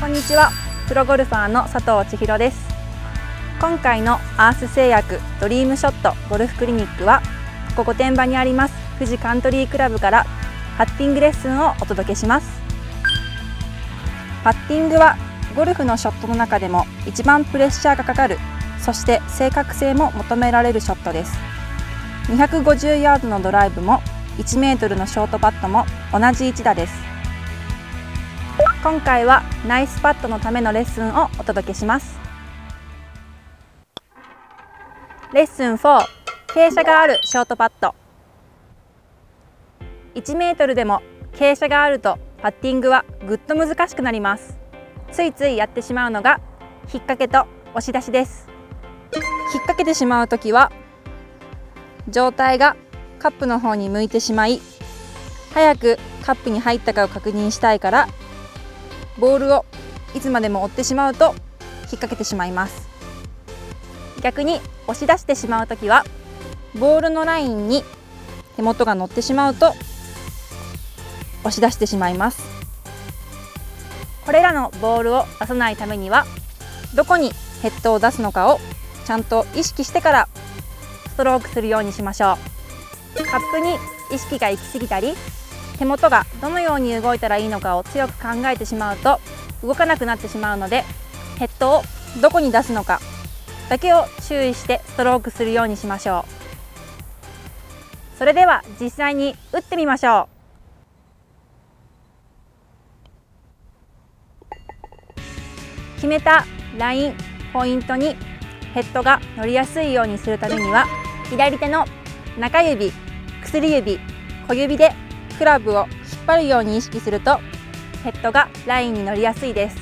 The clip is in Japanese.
こんにちは。プロゴルファーの佐藤千尋です。今回のアース製薬ドリームショットゴルフクリニックはここ御殿場にあります富士カントリークラブからパッティングレッスンをお届けします。パッティングはゴルフのショットの中でも一番プレッシャーがかかるそして正確性も求められるショットです。250ヤードのドライブも1メートルのショートパットも同じ一打です。今回はナイスパットのためのレッスンをお届けします。レッスン4傾斜があるショートパット1メートルでも傾斜があるとパッティングはぐっと難しくなります。ついついやってしまうのが引っ掛けと押し出しです。引っ掛けてしまうときは状態がカップの方に向いてしまい早くカップに入ったかを確認したいからボールをいつまでも追ってしまうと引っ掛けてしまいます。逆に押し出してしまうときはボールのラインに手元が乗ってしまうと押し出してしまいます。これらのボールを出さないためにはどこにヘッドを出すのかをちゃんと意識してからストロークするようにしましょう。カップに意識が行き過ぎたり手元がどのように動いたらいいのかを強く考えてしまうと動かなくなってしまうのでヘッドをどこに出すのかだけを注意してストロークするようにしましょう。それでは実際に打ってみましょう。決めたラインポイントにヘッドが乗りやすいようにするためには左手の中指薬指小指でクラブを引っ張るように意識するとヘッドがラインに乗りやすいです。